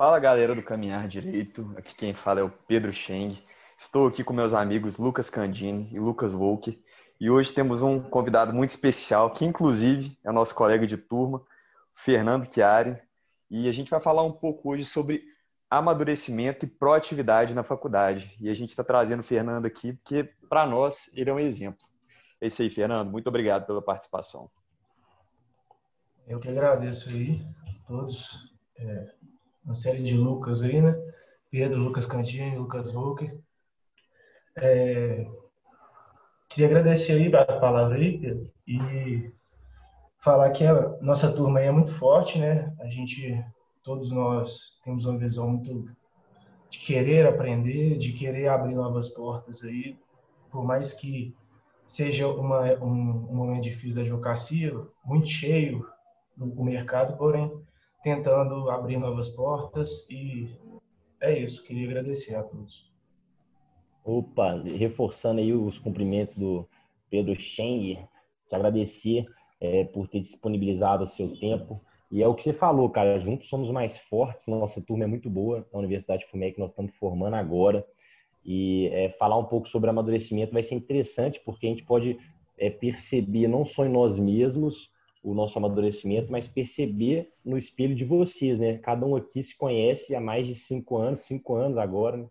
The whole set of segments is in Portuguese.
Fala galera do Caminhar Direito, aqui quem fala é o Pedro Cheng. Estou aqui com meus amigos Lucas Candini e Lucas Volker e hoje temos um convidado muito especial, que inclusive é o nosso colega de turma, Fernando Chiari, e a gente vai falar um pouco hoje sobre amadurecimento e proatividade na faculdade. E a gente está trazendo o Fernando aqui porque, para nós, ele é um exemplo. É isso aí, Fernando. Muito obrigado pela participação. Eu que agradeço aí a todos. É, uma série de Lucas aí, né? Pedro, Lucas Cantini, Lucas Volker. É, queria agradecer aí a palavra aí, Pedro, e falar que a nossa turma aí é muito forte, né? A gente, todos nós temos uma visão muito de querer aprender, de querer abrir novas portas aí, por mais que seja uma, um, um momento difícil da advocacia, muito cheio no mercado, porém tentando abrir novas portas e é isso. Queria agradecer a todos. Opa, reforçando aí os cumprimentos do Pedro Cheng, te agradecer é, por ter disponibilizado o seu tempo. E é o que você falou, cara, juntos somos mais fortes, nossa turma é muito boa, a Universidade FUMEC nós estamos formando agora. E é, falar um pouco sobre amadurecimento vai ser interessante, porque a gente pode é, perceber não só em nós mesmos, o nosso amadurecimento, mas perceber no espelho de vocês, né? Cada um aqui se conhece há mais de cinco anos, cinco anos agora, né?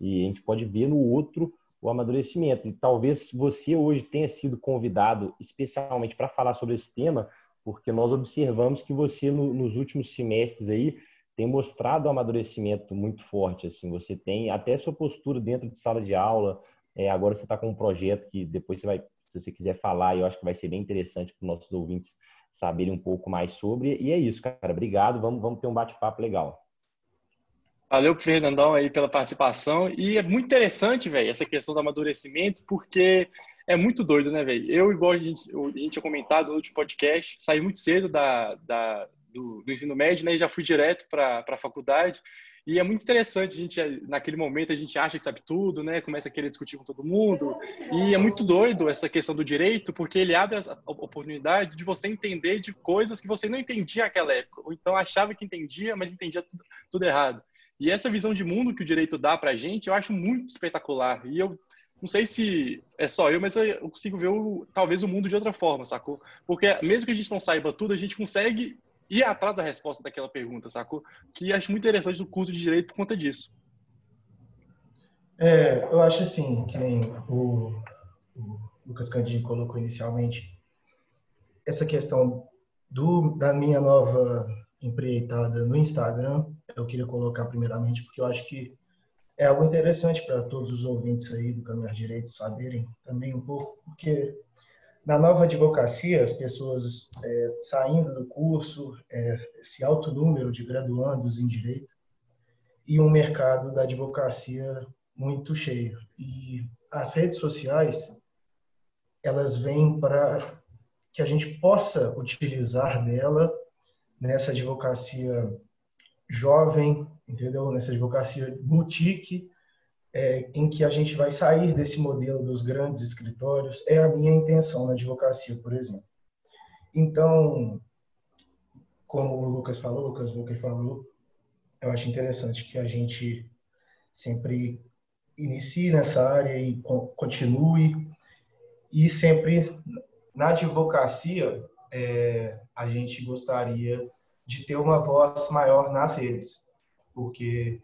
e a gente pode ver no outro o amadurecimento. E talvez você hoje tenha sido convidado especialmente para falar sobre esse tema, porque nós observamos que você no, nos últimos semestres aí tem mostrado um amadurecimento muito forte. Assim, você tem até sua postura dentro de sala de aula. É, agora você está com um projeto que depois você vai se você quiser falar, eu acho que vai ser bem interessante para os nossos ouvintes saberem um pouco mais sobre. E é isso, cara. Obrigado. Vamos, vamos ter um bate-papo legal. Valeu, Fernandão, aí pela participação. E é muito interessante, velho, essa questão do amadurecimento, porque é muito doido, né, velho? Eu, igual a gente, a gente tinha comentado no último podcast, saí muito cedo da, da do, do, ensino médio, né, e já fui direto para a faculdade. E é muito interessante, a gente, naquele momento, a gente acha que sabe tudo, né? Começa a querer discutir com todo mundo. E é muito doido essa questão do direito, porque ele abre a oportunidade de você entender de coisas que você não entendia naquela época. Ou então achava que entendia, mas entendia tudo, tudo errado. E essa visão de mundo que o direito dá pra gente, eu acho muito espetacular. E eu não sei se é só eu, mas eu consigo ver o, talvez o mundo de outra forma, sacou? Porque mesmo que a gente não saiba tudo, a gente consegue ir atrás da resposta daquela pergunta, sacou? Que acho muito interessante o curso de direito por conta disso. É, eu acho assim, que nem o, o Lucas Candinho colocou inicialmente, essa questão do, da minha nova empreitada no Instagram, eu queria colocar primeiramente, porque eu acho que é algo interessante para todos os ouvintes aí do Caminhar Direito saberem também um pouco, porque na nova advocacia, as pessoas é, saindo do curso, é, esse alto número de graduandos em direito e um mercado da advocacia muito cheio. E as redes sociais, elas vêm para que a gente possa utilizar dela nessa advocacia jovem, entendeu? Nessa advocacia boutique, é, em que a gente vai sair desse modelo dos grandes escritórios, é a minha intenção na advocacia, por exemplo. Então, como o Lucas falou, o Lucas Walker falou, eu acho interessante que a gente sempre inicie nessa área e continue. E sempre na advocacia, é, a gente gostaria de ter uma voz maior nas redes, porque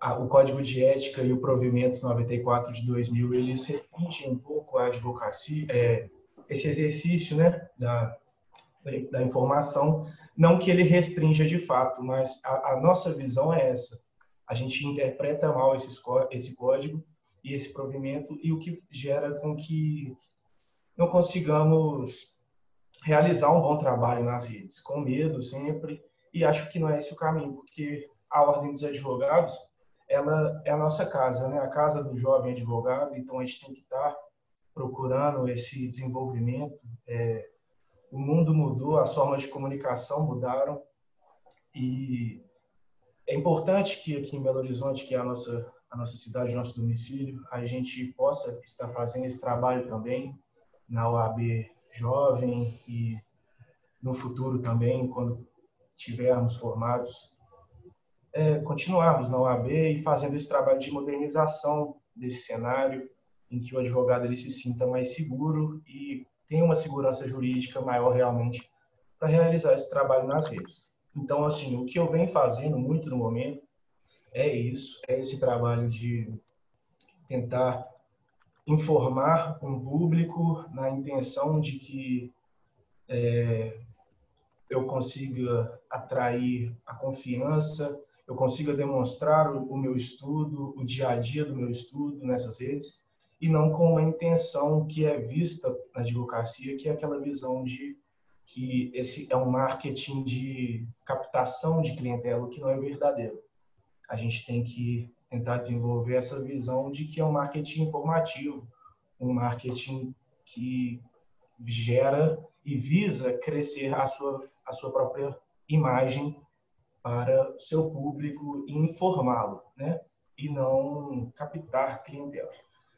a, o Código de Ética e o Provimento 94 de 2000, eles restringem um pouco a advocacia, é, esse exercício né, da, da informação, não que ele restrinja de fato, mas a, a nossa visão é essa. A gente interpreta mal esses, esse código e esse provimento, e o que gera com que não consigamos realizar um bom trabalho nas redes, com medo sempre, e acho que não é esse o caminho, porque a Ordem dos Advogados ela é a nossa casa, né? A casa do jovem advogado. Então a gente tem que estar procurando esse desenvolvimento. É, o mundo mudou, as formas de comunicação mudaram e é importante que aqui em Belo Horizonte, que é a nossa a nossa cidade, nosso domicílio, a gente possa estar fazendo esse trabalho também na OAB jovem e no futuro também, quando tivermos formados é, continuarmos na OAB e fazendo esse trabalho de modernização desse cenário, em que o advogado ele se sinta mais seguro e tenha uma segurança jurídica maior realmente para realizar esse trabalho nas redes. Então, assim, o que eu venho fazendo muito no momento é isso, é esse trabalho de tentar informar um público na intenção de que é, eu consiga atrair a confiança, eu consiga demonstrar o, o meu estudo, o dia a dia do meu estudo nessas redes, e não com uma intenção que é vista na advocacia, que é aquela visão de que esse é um marketing de captação de clientela, que não é verdadeiro. A gente tem que tentar desenvolver essa visão de que é um marketing informativo, um marketing que gera e visa crescer a sua, a sua própria imagem para seu público e informá-lo, né? E não captar clientela.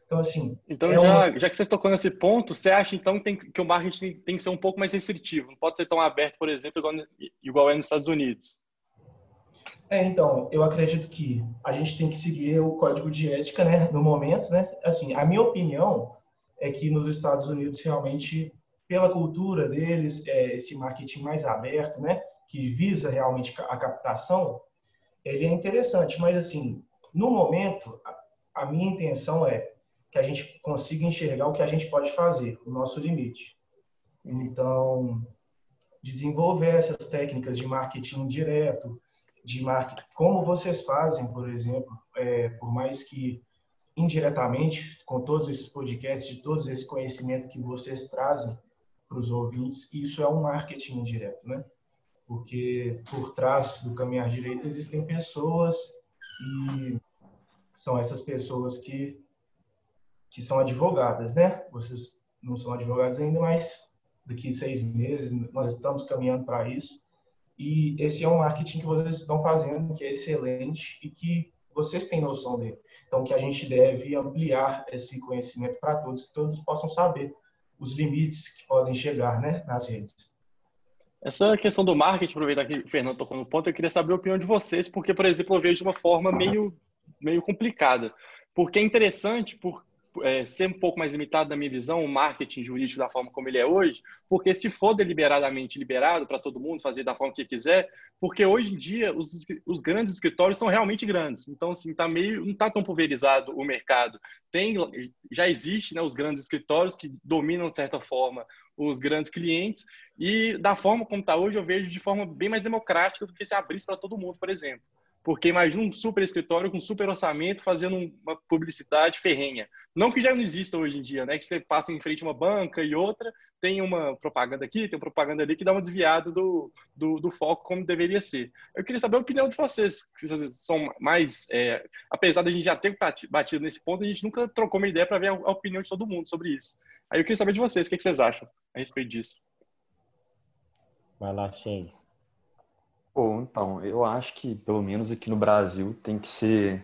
Então, assim. Então, é já, uma... já que você tocou nesse ponto, você acha então que, tem, que o marketing tem que ser um pouco mais restritivo? Não pode ser tão aberto, por exemplo, igual, igual é nos Estados Unidos? É, então, eu acredito que a gente tem que seguir o código de ética, né, no momento, né? Assim, a minha opinião é que nos Estados Unidos realmente, pela cultura deles, é, esse marketing mais aberto, né, que visa realmente a captação, ele é interessante. Mas assim, no momento, a, minha intenção é que a gente consiga enxergar o que a gente pode fazer, o nosso limite. Então, desenvolver essas técnicas de marketing direto, de marketing, como vocês fazem, por exemplo, é, por mais que indiretamente, com todos esses podcasts, de todo esse conhecimento que vocês trazem para os ouvintes, isso é um marketing indireto, né? Porque por trás do caminhar direito existem pessoas e são essas pessoas que que são advogadas, né? Vocês não são advogados ainda, mas daqui seis meses nós estamos caminhando para isso. E esse é um marketing que vocês estão fazendo, que é excelente e que vocês têm noção dele. Então, que a gente deve ampliar esse conhecimento para todos, que todos possam saber os limites que podem chegar né, nas redes. Essa questão do marketing, aproveitar que o Fernando tocou no ponto, eu queria saber a opinião de vocês, porque, por exemplo, eu vejo de uma forma meio, meio complicada. Porque é interessante, por, é, ser um pouco mais limitado na minha visão, o marketing jurídico da forma como ele é hoje, porque se for deliberadamente liberado para todo mundo fazer da forma que quiser, porque hoje em dia os, os grandes escritórios são realmente grandes, então assim tá meio não está tão pulverizado o mercado. Tem já existe né, os grandes escritórios que dominam de certa forma os grandes clientes e da forma como está hoje eu vejo de forma bem mais democrática do que se abrisse para todo mundo, por exemplo. Porque imagina um super escritório com super orçamento fazendo uma publicidade ferrenha. Não que já não exista hoje em dia, né? Que você passa em frente a uma banca e outra, tem uma propaganda aqui, tem uma propaganda ali que dá uma desviada do, do, do foco como deveria ser. Eu queria saber a opinião de vocês, que vocês são mais. É, apesar da gente já ter batido nesse ponto, a gente nunca trocou uma ideia para ver a, a, opinião de todo mundo sobre isso. Aí eu queria saber de vocês, o que, que vocês acham a respeito disso? Vai lá, Shane. Bom, então, eu acho que, pelo menos aqui no Brasil, tem que ser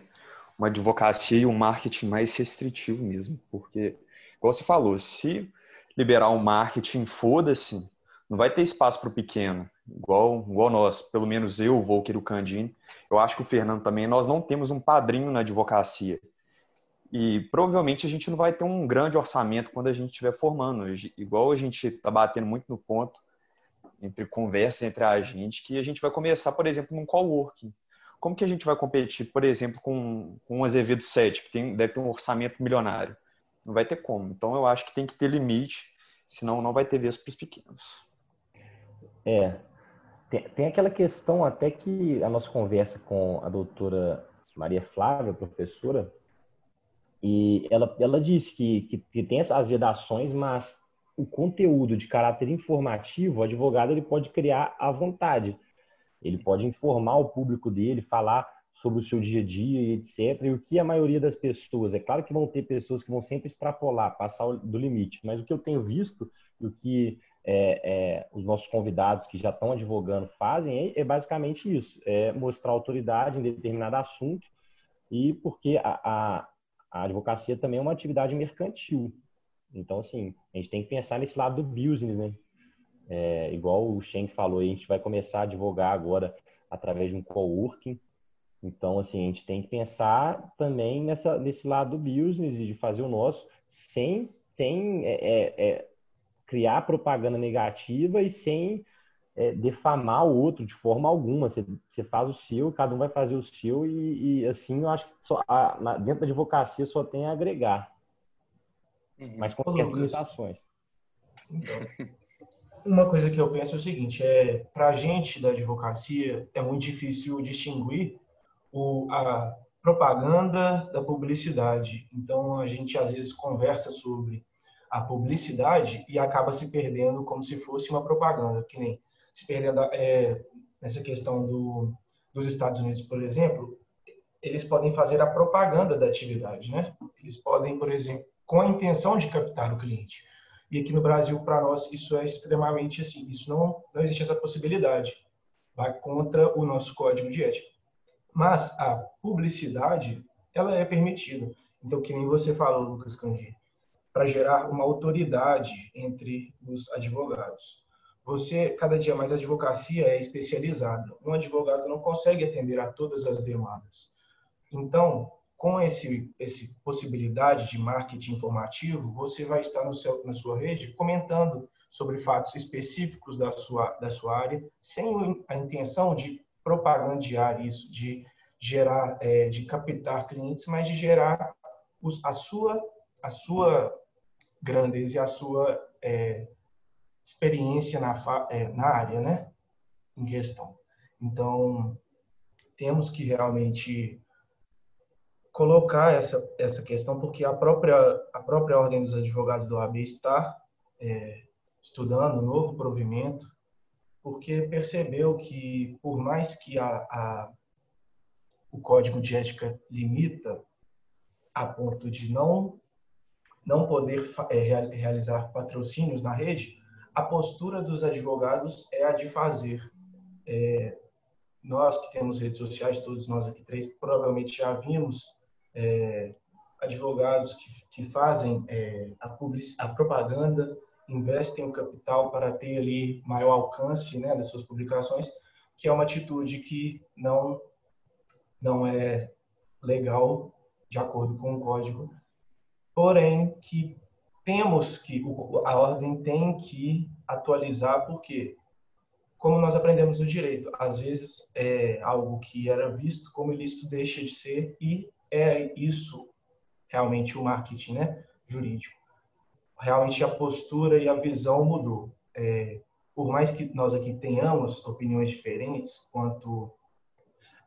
uma advocacia e um marketing mais restritivo mesmo. Porque, igual você falou, se liberar um marketing, foda-se, não vai ter espaço para o pequeno, igual, igual nós, pelo menos eu, Volker e o Candini. Eu acho que o Fernando também, nós não temos um padrinho na advocacia. E provavelmente a gente não vai ter um grande orçamento quando a gente estiver formando. Igual a gente está batendo muito no ponto, entre conversa entre a gente, que a gente vai começar, por exemplo, num coworking. Como que a gente vai competir, por exemplo, com, com um Azevedo 7, que tem, deve ter um orçamento milionário? Não vai ter como. Então, eu acho que tem que ter limite, senão não vai ter vez para os pequenos. É. Tem, tem aquela questão até que a nossa conversa com a doutora Maria Flávia, professora, e ela, ela disse que, que, que tem as vedações, mas o conteúdo de caráter informativo, o advogado ele pode criar à vontade. Ele pode informar o público dele, falar sobre o seu dia a dia e etc. E o que a maioria das pessoas, é claro que vão ter pessoas que vão sempre extrapolar, passar do limite, mas o que eu tenho visto e o que é, é, os nossos convidados que já estão advogando fazem é, é, basicamente isso: é mostrar autoridade em determinado assunto e porque a, a, a advocacia também é uma atividade mercantil. Então, assim, a gente tem que pensar nesse lado do business, né? É, igual o Shen falou, a gente vai começar a advogar agora através de um coworking. Então, assim, a gente tem que pensar também nessa, nesse lado do business e de fazer o nosso sem, sem é, é, é criar propaganda negativa e sem é, defamar o outro de forma alguma. Você, faz o seu, cada um vai fazer o seu e, e assim eu acho que só, a, dentro da advocacia só tem a agregar. Uhum. Mas com certas limitações. Então, uma coisa que eu penso é o seguinte, é para a gente da advocacia é muito difícil distinguir o, a propaganda da publicidade. Então a gente às vezes conversa sobre a publicidade e acaba se perdendo como se fosse uma propaganda, que nem se perdendo é, nessa questão do, dos Estados Unidos, por exemplo, eles podem fazer a propaganda da atividade, né? Eles podem, por exemplo, com a intenção de captar o cliente. E aqui no Brasil, para nós, isso é extremamente assim, isso não, não existe essa possibilidade. Vai contra o nosso código de ética. Mas a publicidade, ela é permitida. Então, que nem você falou, Lucas Candi, para gerar uma autoridade entre os advogados. Você, cada dia mais, a advocacia é especializada. Um advogado não consegue atender a todas as demandas. Então, com esse, esse possibilidade de marketing informativo, você vai estar no seu, na sua rede comentando sobre fatos específicos da sua, da sua área, sem a intenção de propagandear isso, de gerar, é, de captar clientes, mas de gerar os, a sua, a sua grandeza e a sua é, experiência na, é, na área, né, em questão. Então, temos que realmente colocar essa, essa questão, porque a própria, a própria Ordem dos Advogados do OAB está é, estudando um novo provimento, porque percebeu que, por mais que a, a, o Código de Ética limita a ponto de não, não poder é, realizar patrocínios na rede, a postura dos advogados é a de fazer. É, nós que temos redes sociais, todos nós aqui três, provavelmente já vimos é, advogados que, que fazem é, a, public, a propaganda, investem o capital para ter ali maior alcance né, das suas publicações, que é uma atitude que não, não é legal de acordo com o código, porém que temos que, a ordem tem que atualizar, porque, como nós aprendemos no direito, às vezes é algo que era visto como ilícito deixa de ser, e é isso realmente o marketing né, jurídico. Realmente a postura e a visão mudou. É, por mais que nós aqui tenhamos opiniões diferentes quanto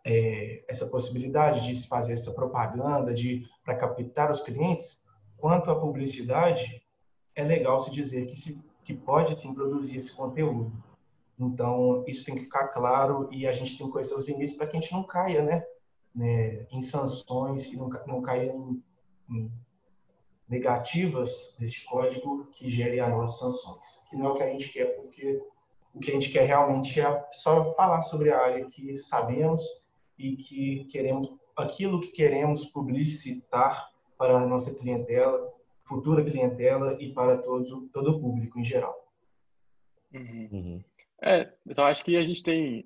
é, essa possibilidade de se fazer essa propaganda de para captar os clientes, quanto à publicidade, é legal se dizer que, se, que pode sim produzir esse conteúdo. Então, isso tem que ficar claro e a gente tem que conhecer os limites para que a gente não caia né, né, em sanções e não, não em, em negativas desse código que gere as nossas sanções. Que não é o que a gente quer, porque o que a gente quer realmente é só falar sobre a área que sabemos e que queremos, aquilo que queremos publicitar para a nossa clientela, futura clientela e para todo, todo o público em geral. Uhum. Uhum. É, então acho que a gente tem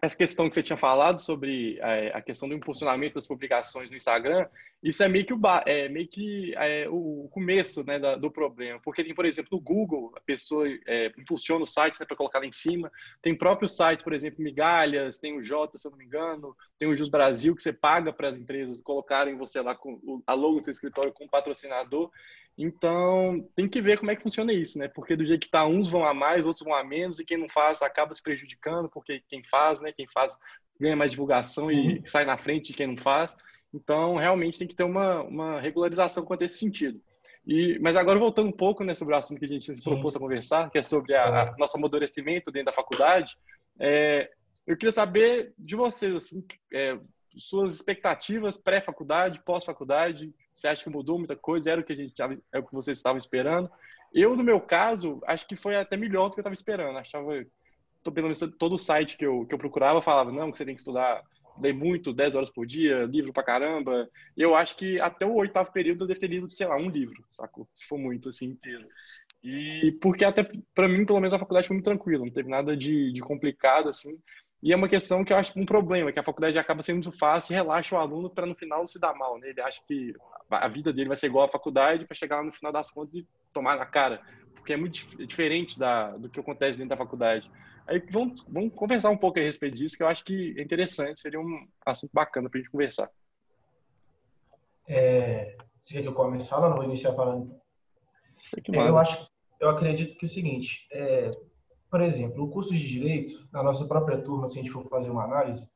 essa questão que você tinha falado sobre é, a questão do impulsionamento das publicações no Instagram. Isso é meio que o, é, meio que, é, o começo né, da, do problema, porque tem, por exemplo, no Google a pessoa é, impulsiona o site né, para colocar lá em cima. Tem próprio site, por exemplo, Migalhas, tem o Jota, se eu não me engano, tem o Jus Brasil que você paga para as empresas colocarem você lá com a logo do seu escritório com patrocinador. Então, tem que ver como é que funciona isso, né? Porque do jeito que tá, uns vão a mais, outros vão a menos, e quem não faz acaba se prejudicando, porque quem faz, né? Quem faz ganha mais divulgação Sim. e sai na frente de quem não faz. Então, realmente tem que ter uma, uma regularização quanto a esse sentido. E, mas agora, voltando um pouco né, sobre o assunto que a gente se propôs a conversar, que é sobre a, a nosso amadurecimento dentro da faculdade, é, eu queria saber de vocês, assim, é, suas expectativas pré-faculdade, pós-faculdade, você acha que mudou muita coisa? Era o que a gente é o que vocês estavam esperando? Eu, no meu caso, acho que foi até melhor do que eu estava esperando. Achava, pelo menos todo o site que eu, que eu procurava falava, não, que você tem que estudar dei muito, 10 horas por dia, livro pra caramba. Eu acho que até o oitavo período eu devo ter lido, sei lá, um livro, sacou? Se for muito, assim, inteiro. E porque até, para mim, pelo menos, a faculdade foi muito tranquila, não teve nada de, de complicado, assim. E é uma questão que eu acho um problema, que a faculdade acaba sendo muito fácil e relaxa o aluno para no final não se dar mal, né? Ele acha que a vida dele vai ser igual à faculdade para chegar lá no final das contas e tomar na cara, porque é muito diferente da, do que acontece dentro da faculdade. Aí vamos, vamos conversar um pouco a respeito disso, que eu acho que é interessante, seria um assunto bacana para a gente conversar. É, você quer que eu comece falando? Vou iniciar falando. É, eu acho, eu acredito que é o seguinte, é, por exemplo, o curso de direito, na nossa própria turma, se a gente for fazer uma análise,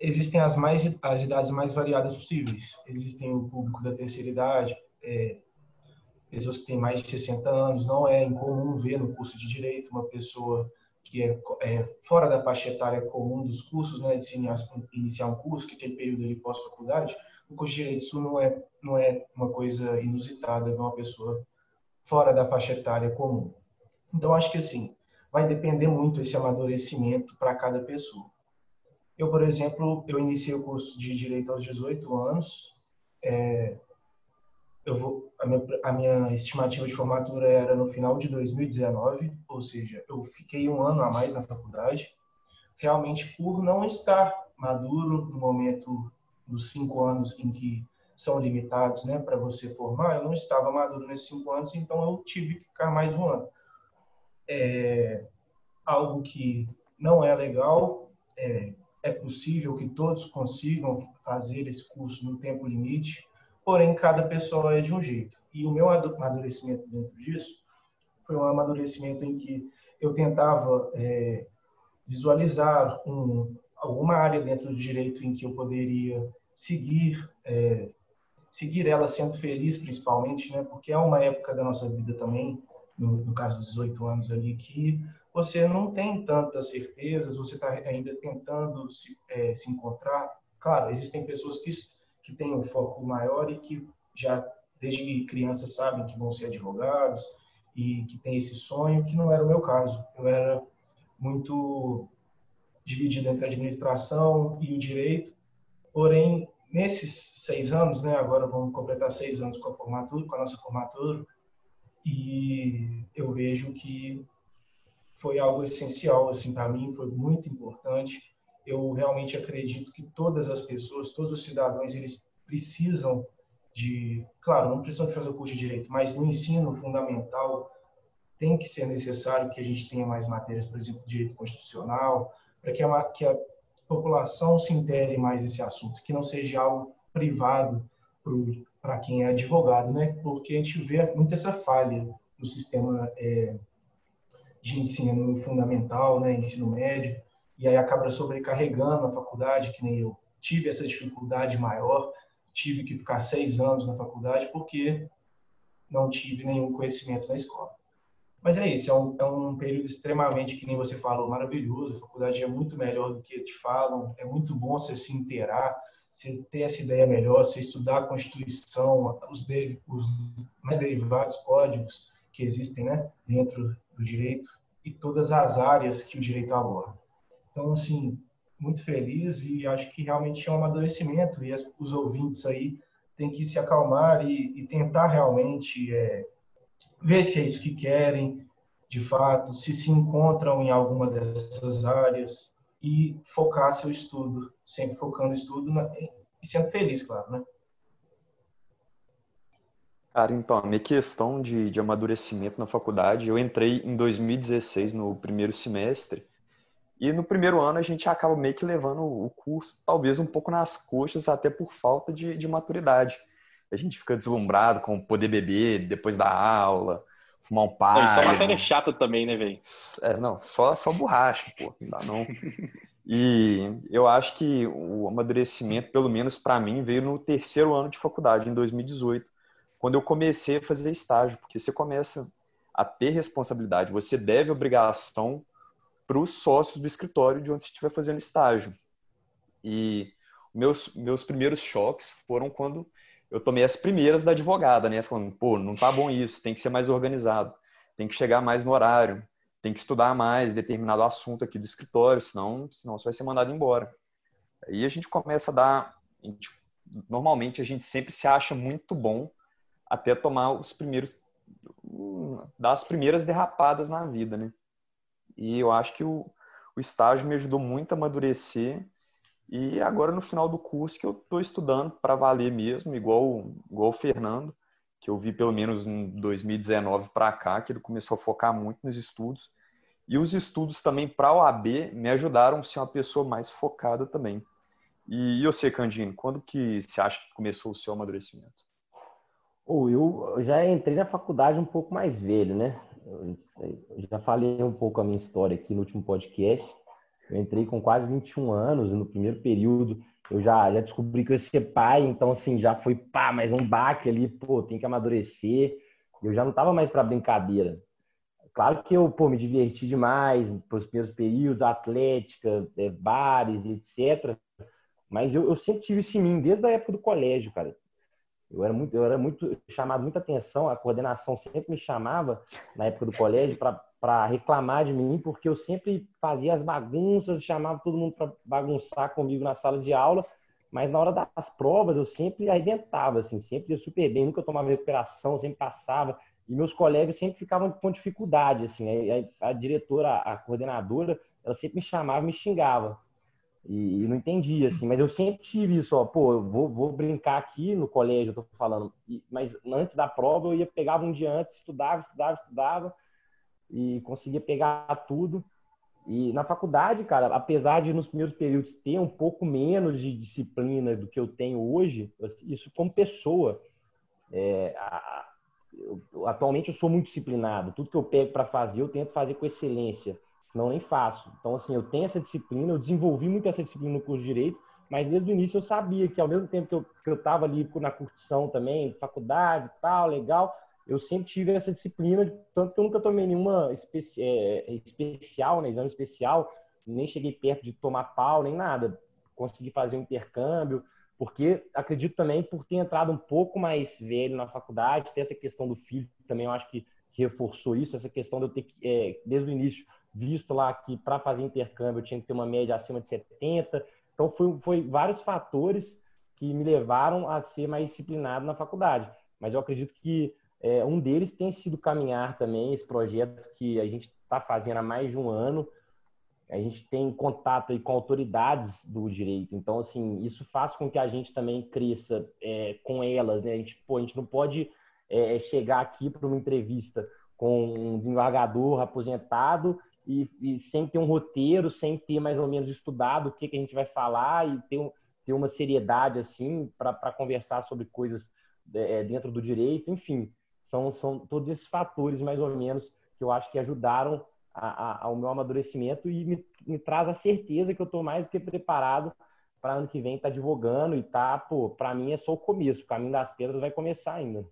existem as mais as idades mais variadas possíveis. Existem o público da terceira idade, é, pessoas que têm mais de 60 anos. Não é incomum ver no curso de direito uma pessoa que é, é fora da faixa etária comum dos cursos, né, de se iniciar, um curso, que aquele período ali pós-faculdade. O curso de direito isso não é não é uma coisa inusitada de uma pessoa fora da faixa etária comum. Então acho que assim vai depender muito esse amadurecimento para cada pessoa. Eu, por exemplo, eu iniciei o curso de direito aos 18 anos. É, eu vou, a minha, a, minha, estimativa de formatura era no final de 2019, ou seja, eu fiquei um ano a mais na faculdade, realmente por não estar maduro no momento dos cinco anos em que são limitados, né, para você formar, eu não estava maduro nesses cinco anos, então eu tive que ficar mais um ano. É algo que não é legal, é, é possível que todos consigam fazer esse curso no tempo limite, porém cada pessoa é de um jeito. E o meu amadurecimento dentro disso foi um amadurecimento em que eu tentava é, visualizar um, alguma área dentro do direito em que eu poderia seguir é, seguir ela sendo feliz principalmente, né? Porque é uma época da nossa vida também, no, no caso dos 18 anos ali, que você não tem tantas certezas, você está ainda tentando se, é, se encontrar. Claro, existem pessoas que, que têm um foco maior e que já desde criança sabem que vão ser advogados e que têm esse sonho, que não era o meu caso. Eu era muito dividido entre a administração e o direito, porém, nesses seis anos, né, agora vamos completar seis anos com a formatura, com a nossa formatura, e eu vejo que foi algo essencial assim para mim, foi muito importante. Eu realmente acredito que todas as pessoas, todos os cidadãos, eles precisam de, claro, não precisam de fazer o curso de direito, mas no ensino fundamental tem que ser necessário que a gente tenha mais matérias, por exemplo, direito constitucional, para que a, que a população se intere mais desse assunto, que não seja algo privado para quem é advogado, né? Porque a gente vê muito essa falha no sistema é, de ensino fundamental, né, ensino médio, e aí acaba sobrecarregando a faculdade, que nem eu tive essa dificuldade maior, tive que ficar seis anos na faculdade porque não tive nenhum conhecimento na escola. Mas é isso, é um, é um período extremamente, que nem você falou, maravilhoso, a faculdade é muito melhor do que te falam, é muito bom você se inteirar, você ter essa ideia melhor, você estudar a Constituição, os, os mais derivados códigos que existem né, dentro do direito e todas as áreas que o direito aborda. Então, assim, muito feliz e acho que realmente é um amadurecimento e as, os ouvintes aí têm que se acalmar e, e tentar realmente é, ver se é isso que querem, de fato, se se encontram em alguma dessas áreas e focar seu estudo, sempre focando estudo na, e sendo feliz, claro, né? Cara, então, a minha questão de, de amadurecimento na faculdade, eu entrei em 2016 no primeiro semestre, e no primeiro ano a gente acaba meio que levando o curso, talvez um pouco nas coxas, até por falta de, de maturidade. A gente fica deslumbrado com poder beber depois da aula, fumar um. Isso é matéria chata também, né, velho? É, não, só, só borracha, pô, não dá não. E eu acho que o amadurecimento, pelo menos para mim, veio no terceiro ano de faculdade, em 2018 quando eu comecei a fazer estágio, porque você começa a ter responsabilidade, você deve obrigação para os sócios do escritório de onde você estiver fazendo estágio. E meus, meus primeiros choques foram quando eu tomei as primeiras da advogada, né? Falando, pô, não tá bom isso, tem que ser mais organizado, tem que chegar mais no horário, tem que estudar mais determinado assunto aqui do escritório, senão, senão você vai ser mandado embora. Aí a gente começa a dar. A gente, normalmente a gente sempre se acha muito bom até tomar os primeiros dar as primeiras derrapadas na vida, né? E eu acho que o, o estágio me ajudou muito a amadurecer e agora no final do curso que eu estou estudando para valer mesmo, igual, igual o Fernando, que eu vi pelo menos em 2019 para cá, que ele começou a focar muito nos estudos. E os estudos também para o AB me ajudaram a ser uma pessoa mais focada também. E, você, Candino, quando que você acha que começou o seu amadurecimento? Oh, eu já entrei na faculdade um pouco mais velho, né? Eu já falei um pouco a minha história aqui no último podcast. Eu entrei com quase 21 anos, no primeiro período eu já, já descobri que eu ia ser pai, então assim, já foi pá, mais um baque ali, pô, tem que amadurecer. Eu já não tava mais para brincadeira. Claro que eu, pô, me diverti demais nos primeiros períodos, atlética, é, bares, etc. Mas eu, eu sempre tive isso em mim, desde a época do colégio, cara. Eu era muito, eu era muito chamado muita atenção, a coordenação sempre me chamava na época do colégio para reclamar de mim, porque eu sempre fazia as bagunças, chamava todo mundo para bagunçar comigo na sala de aula, mas na hora das provas eu sempre arrebentava, assim, sempre ia super bem, nunca tomava recuperação, sempre passava, e meus colegas sempre ficavam com dificuldade, assim, a, a diretora, a coordenadora, ela sempre me chamava, me xingava. E, e, não entendia, assim, mas eu sempre tive isso, ó, pô, eu vou, vou brincar aqui no colégio, eu tô falando, e, mas antes da prova eu ia, pegava um dia antes, estudava, estudava, estudava, e conseguia pegar tudo. E na faculdade, cara, apesar de nos primeiros períodos ter um pouco menos de disciplina do que eu tenho hoje, isso como pessoa, é, a, eu, atualmente eu sou muito disciplinado, tudo que eu pego para fazer eu tento fazer com excelência senão nem faço. Então, assim, eu tenho essa disciplina, eu desenvolvi muito essa disciplina no curso de Direito, mas desde o início eu sabia que ao mesmo tempo que eu, que eu tava ali na curtição também, faculdade tal, legal, eu sempre tive essa disciplina, tanto que eu nunca tomei nenhuma especi é, especial, né, exame especial, nem cheguei perto de tomar pau, nem nada. Consegui fazer um intercâmbio, porque acredito também por ter entrado um pouco mais velho na faculdade, ter essa questão do filho também, eu acho que, que reforçou isso, essa questão de eu ter que, é, desde o início, visto lá que para fazer intercâmbio eu tinha que ter uma média acima de 70. Então, foi, foi vários fatores que me levaram a ser mais disciplinado na faculdade. Mas eu acredito que é, um deles tem sido caminhar também, esse projeto que a gente está fazendo há mais de um ano. A gente tem contato com autoridades do direito. Então, assim, isso faz com que a gente também cresça é, com elas. Né? A, gente, pô, a gente não pode é, chegar aqui para uma entrevista com um desembargador aposentado e, e, sem ter um roteiro, sem ter mais ou menos estudado o que, que a gente vai falar e ter, ter uma seriedade assim para conversar sobre coisas é, dentro do direito, enfim, são, são todos esses fatores mais ou menos que eu acho que ajudaram a, a, ao meu amadurecimento e me, me, traz a certeza que eu estou mais do que preparado para ano que vem estar tá advogando e tá, pô, para mim é só o começo, o caminho das pedras vai começar ainda.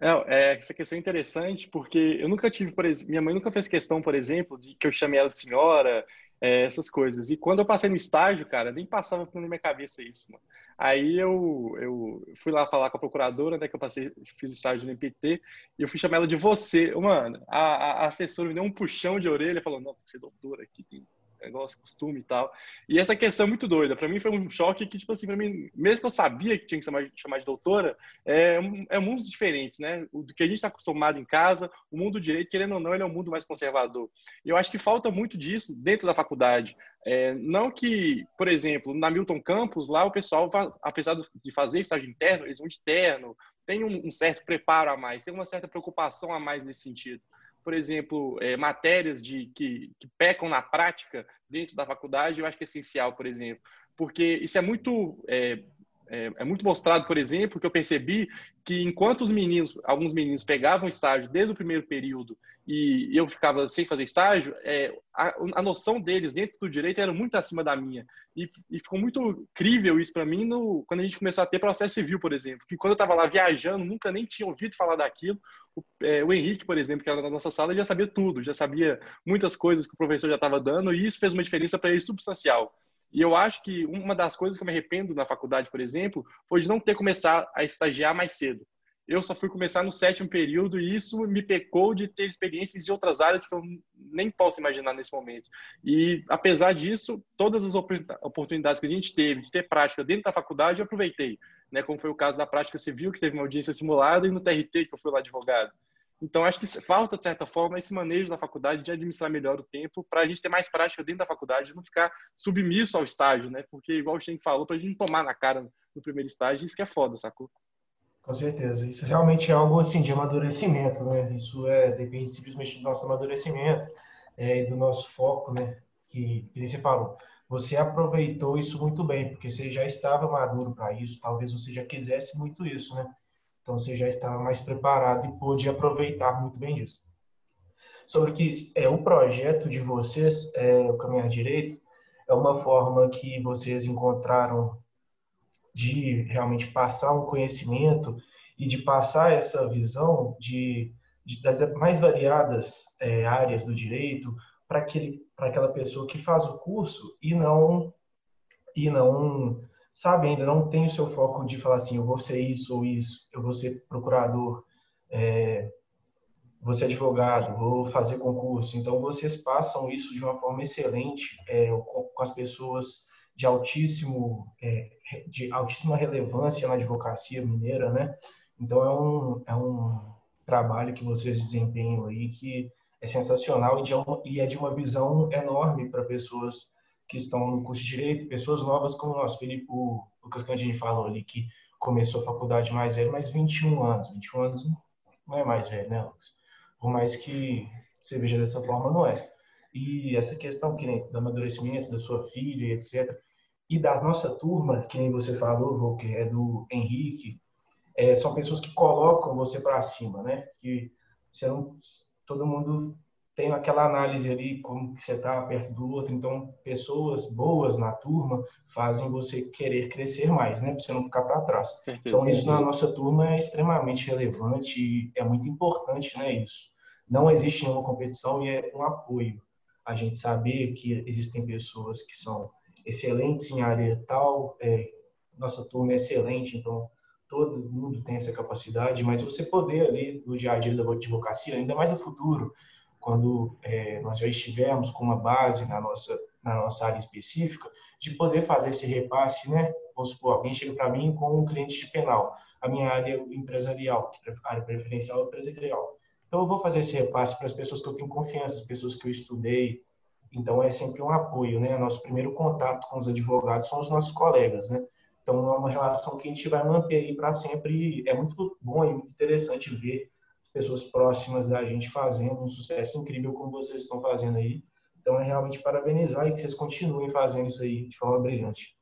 É, essa questão é interessante porque eu nunca tive, por exemplo, minha mãe nunca fez questão, por exemplo, de que eu chamei ela de senhora, é, essas coisas. E quando eu passei no estágio, cara, nem passava por minha cabeça isso, mano. Aí eu, eu fui lá falar com a procuradora, né, que eu passei, fiz estágio no MPT, e eu fui chamar ela de você. Mano, a, a assessora me deu um puxão de orelha falou: Não, tem que ser doutora aqui, tem negócio, costume e tal. E essa questão é muito doida. Para mim foi um choque que, tipo assim, para mim, mesmo que eu sabia que tinha que chamar, chamar de doutora, é, é mundos diferentes, né? O que a gente está acostumado em casa, o mundo do direito, querendo ou não, ele é um mundo mais conservador. E eu acho que falta muito disso dentro da faculdade. É, não que, por exemplo, na Milton Campus, lá o pessoal, apesar de fazer estágio interno, eles vão de terno, tem um, um certo preparo a mais, tem uma certa preocupação a mais nesse sentido por exemplo, é, matérias de, que, que pecam na prática dentro da faculdade, eu acho que é essencial, por exemplo. Porque isso é muito é, é, é, muito mostrado, por exemplo, que eu percebi que enquanto os meninos, alguns meninos pegavam estágio desde o primeiro período e eu ficava sem fazer estágio, é, a, a, noção deles dentro do direito era muito acima da minha. E, e ficou muito crível isso para mim no, quando a gente começou a ter processo civil, por exemplo. Que quando eu estava lá viajando, nunca nem tinha ouvido falar daquilo. O, é, o, Henrique, por exemplo, que era na nossa sala, já sabia tudo, já sabia muitas coisas que o professor já estava dando, e isso fez uma diferença para ele substancial. E eu acho que uma das coisas que eu me arrependo na faculdade, por exemplo, foi de não ter começado a estagiar mais cedo. Eu só fui começar no sétimo período e isso me pecou de ter experiências em outras áreas que eu nem posso imaginar nesse momento. E, apesar disso, todas as oportunidades que a gente teve de ter prática dentro da faculdade, eu aproveitei. Né, como foi o caso da prática civil, que teve uma audiência simulada, e no TRT, que eu fui lá advogado. Então, acho que falta, de certa forma, esse manejo da faculdade de administrar melhor o tempo para a gente ter mais prática dentro da faculdade, não ficar submisso ao estágio, né? Porque, igual o Shen falou, para a gente tomar na cara no primeiro estágio, isso que é foda, sacou? Com certeza. Isso realmente é algo assim de amadurecimento, né? Isso é depende simplesmente do nosso amadurecimento é, e do nosso foco, né? Que, que você falou. Você aproveitou isso muito bem, porque você já estava maduro para isso. Talvez você já quisesse muito isso, né? Então você já estava mais preparado e pôde aproveitar muito bem disso. Sobre que é o projeto de vocês, é, o Caminhar Direito, é uma forma que vocês encontraram de realmente passar um conhecimento e de passar essa visão de, de das mais variadas é, áreas do direito para aquele para aquela pessoa que faz o curso e não e não sabe, ainda não tem o seu foco de falar assim, eu vou ser isso ou isso, eu vou ser procurador, é, vou ser advogado, vou fazer concurso. Então, vocês passam isso de uma forma excelente é, com, com, as pessoas de altíssimo, é, de altíssima relevância na advocacia mineira, né? Então, é um, é um trabalho que vocês desempenham aí que é sensacional e, de, e é de uma visão enorme para pessoas que estão no curso de Direito, pessoas novas como nós. Felipe, o Lucas Candini falou ali que começou a faculdade mais velho, mas 21 anos. 21 anos não é mais velho, né, Lucas? Por mais que você veja dessa forma, não é. E essa questão que nem, do amadurecimento da sua filha, etc. E da nossa turma, que nem você falou, que é do Henrique, é, são pessoas que colocam você para cima, né? Que você não, todo mundo tem aquela análise ali, como que você está perto do outro. Então, pessoas boas na turma fazem você querer crescer mais, né? Para você não ficar para trás. Certeza, então, isso na nossa turma é extremamente relevante e é muito importante, né? Isso. Não existe nenhuma competição e é um apoio. A gente saber que existem pessoas que são excelentes em área tal, é, nossa turma é excelente, então todo mundo tem essa capacidade, mas você poder ali no dia a dia da advocacia, ainda mais no futuro, quando é, nós já estivermos com uma base na nossa, na nossa área específica, de poder fazer esse repasse, né? Vamos supor, alguém chega para mim com um cliente de penal, a minha área empresarial, área preferencial empresarial. Então, eu vou fazer esse repasse para as pessoas que eu tenho confiança, as pessoas que eu estudei. Então, é sempre um apoio, né? Nosso primeiro contato com os advogados são os nossos colegas, né? Então, é uma relação que a gente vai manter aí para sempre. E é muito bom e muito interessante ver pessoas próximas da gente fazendo um sucesso incrível como vocês estão fazendo aí. Então é realmente parabenizar e que vocês continuem fazendo isso aí de forma brilhante.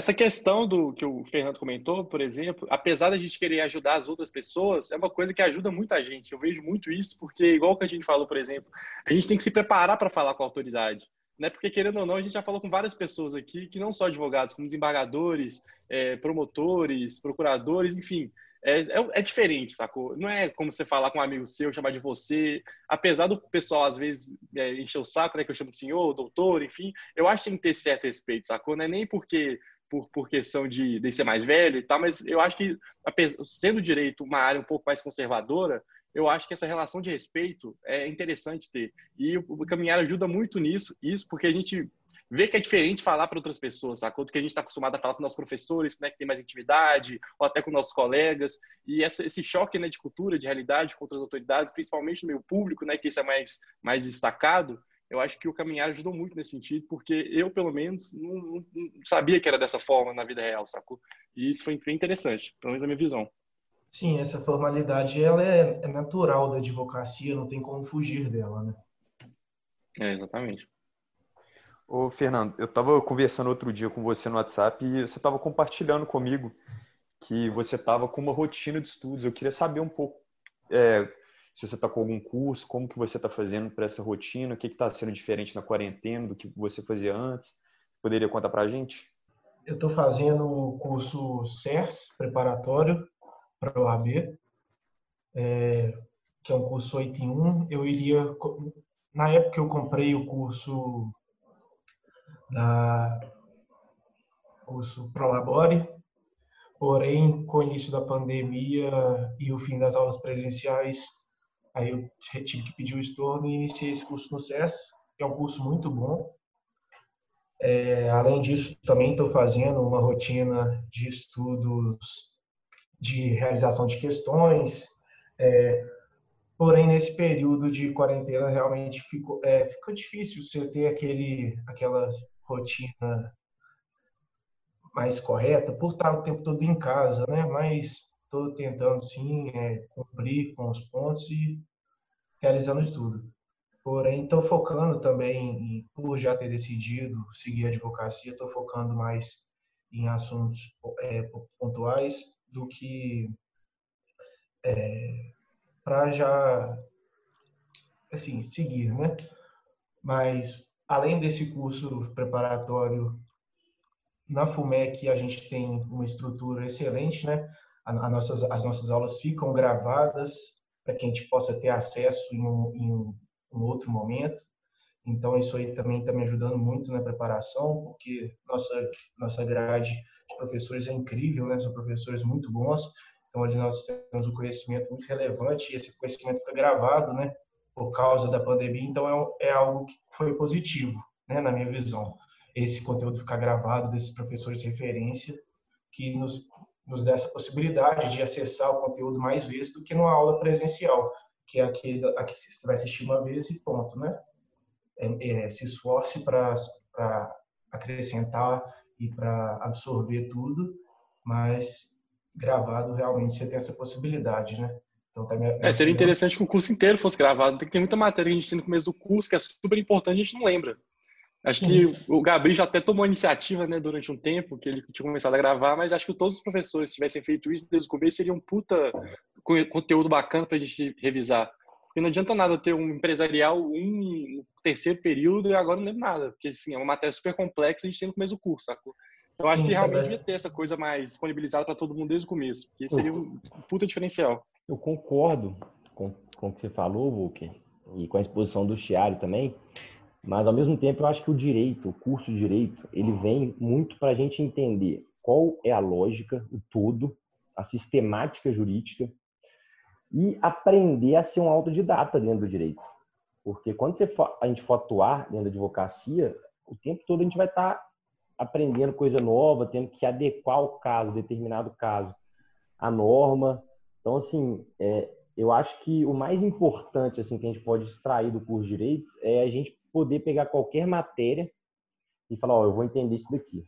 Essa questão do que o Fernando comentou, por exemplo, apesar da gente querer ajudar as outras pessoas, é uma coisa que ajuda muito a gente. Eu vejo muito isso porque, igual que a gente falou, por exemplo, a gente tem que se preparar para falar com a autoridade. Né? Porque, querendo ou não, a gente já falou com várias pessoas aqui que não só advogados, como desembargadores, é, promotores, procuradores, enfim, é, é, é, diferente, sacou? Não é como você falar com um amigo seu, chamar de você. Apesar do pessoal, às vezes, é, encher o saco, né? Que eu chamo de senhor, doutor, enfim. Eu acho que tem que ter certo respeito, sacou? Não é nem porque por, por questão de, de ser mais velho e tal, mas eu acho que, sendo direito uma área um pouco mais conservadora, eu acho que essa relação de respeito é interessante ter. E o caminhar ajuda muito nisso, isso porque a gente ver que é diferente falar para outras pessoas, sacou? Do que a gente está acostumado a falar com nossos professores, né, que tem mais intimidade, ou até com nossos colegas. E essa, esse choque né, de cultura, de realidade com outras autoridades, principalmente no meio público, né, que isso é mais, mais destacado, eu acho que o caminhar ajudou muito nesse sentido, porque eu, pelo menos, não, não, não sabia que era dessa forma na vida real, sacou? E isso foi bem interessante, pelo menos na minha visão. Sim, essa formalidade ela é, é natural da advocacia, não tem como fugir dela, né? É, exatamente. Ô, Fernando, eu estava conversando outro dia com você no WhatsApp e você estava compartilhando comigo que você estava com uma rotina de estudos. Eu queria saber um pouco é, se você está com algum curso, como que você está fazendo para essa rotina, o que está sendo diferente na quarentena do que você fazia antes. Poderia contar para a gente? Eu estou fazendo o curso CERS, preparatório para o AB, é, que é um curso 8 em 1. Eu iria, na época eu comprei o curso da curso Prolabore, porém, com o início da pandemia e o fim das aulas presenciais, aí eu tive que pedir o estorno e iniciei esse curso no SES, que é um curso muito bom. É, além disso, também estou fazendo uma rotina de estudos de realização de questões, é, Porém, nesse período de quarentena, realmente ficou, é, ficou difícil você ter aquele, aquela rotina mais correta por estar o tempo todo em casa, né? Mas estou tentando, sim, é, cumprir com os pontos e realizando de tudo. Porém, estou focando também, em, por já ter decidido seguir a advocacia, estou focando mais em assuntos é, pontuais do que é, para já assim seguir, né? Mas além desse curso preparatório na FUMEC a gente tem uma estrutura excelente, né? Nossas, as nossas aulas ficam gravadas para que a gente possa ter acesso em um, em um outro momento. Então isso aí também está me ajudando muito na preparação, porque nossa nossa grade de professores é incrível, né? São professores muito bons então, ali nós temos um conhecimento muito relevante e esse conhecimento fica gravado, né, por causa da pandemia. Então, é, é algo que foi positivo, né, na minha visão. Esse conteúdo ficar gravado desses professores de referência que nos, nos dá essa possibilidade de acessar o conteúdo mais vezes do que numa aula presencial, que é aquele a que você vai assistir uma vez e ponto, né? É, é, se esforce para acrescentar e para absorver tudo, mas gravado, realmente você tem essa possibilidade, né? Então, tá minha, é, seria interessante que o curso inteiro fosse gravado. Tem que ter muita matéria que a gente tem no começo do curso que é super importante, a gente não lembra. Acho que o Gabriel já até tomou a iniciativa, né, durante um tempo que ele tinha começado a gravar, mas acho que todos os professores tivessem feito isso desde o começo seria um puta conteúdo bacana para a gente revisar. Porque não adianta nada ter um empresarial um no terceiro período e agora não lembro nada, porque assim, é uma matéria super complexa a gente tem no começo do curso, sacou? Eu acho Sim, que realmente devia ter essa coisa mais disponibilizada para todo mundo desde o começo, porque seria um puta diferencial. Eu concordo com, com o que você falou, Vulker, e com a exposição do Chiari também, mas ao mesmo tempo eu acho que o direito, o curso de direito, ele vem muito para a gente entender qual é a lógica, o todo, a sistemática jurídica e aprender a ser um autodidata dentro do direito. Porque quando você for, a gente for atuar dentro da advocacia, o tempo todo a gente vai estar tá aprendendo coisa nova, tendo que adequar o caso, determinado caso, à norma. Então, assim, é, eu acho que o mais importante assim que a gente pode extrair do curso de Direito é a gente poder pegar qualquer matéria e falar, ó, eu vou entender isso daqui.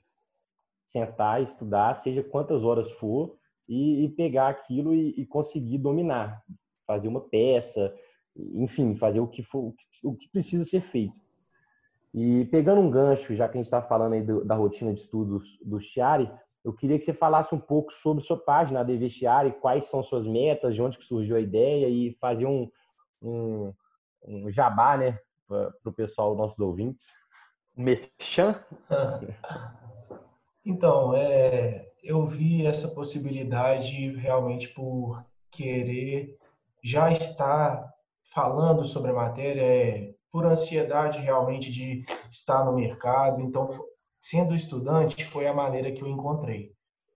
Sentar, estudar, seja quantas horas for, e, e pegar aquilo e, e, conseguir dominar. Fazer uma peça, enfim, fazer o que, for, o que precisa ser feito. E pegando um gancho, já que a gente está falando aí do, da rotina de estudos do Chiari, eu queria que você falasse um pouco sobre sua página, a DV Chiari, quais são suas metas, de onde que surgiu a ideia e fazer um, um, um jabá, né, para o pessoal, nossos ouvintes. Merchan? Então, é, eu vi essa possibilidade realmente por querer já estar falando sobre a matéria, é, por ansiedade realmente de estar no mercado. Então, sendo estudante, foi a maneira que eu encontrei.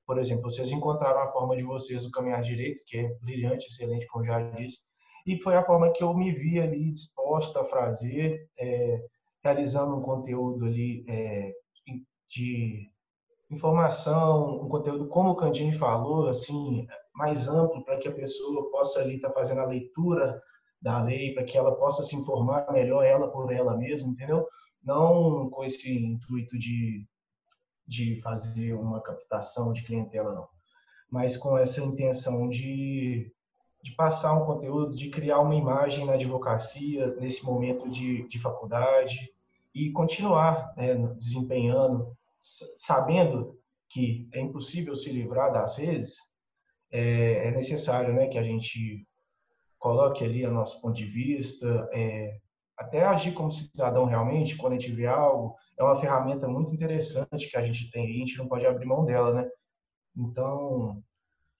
Por exemplo, vocês encontraram a forma de vocês do caminhar direito, que é brilhante, excelente, como já disse, e foi a forma que eu me vi ali disposta a fazer, é, realizando um conteúdo ali é, de informação, um conteúdo como o Candini falou, assim, mais amplo para que a pessoa possa ali estar tá fazendo a leitura da lei, para que ela possa se informar melhor ela por ela mesma, entendeu? Não com esse intuito de, de fazer uma captação de clientela, não. Mas com essa intenção de, de passar um conteúdo, de criar uma imagem na advocacia nesse momento de, de faculdade e continuar né, desempenhando, sabendo que é impossível se livrar das vezes, é, é necessário né, que a gente coloque ali o nosso ponto de vista, é, até agir como cidadão realmente, quando a gente vê algo, é uma ferramenta muito interessante que a gente tem e a gente não pode abrir mão dela, né? Então,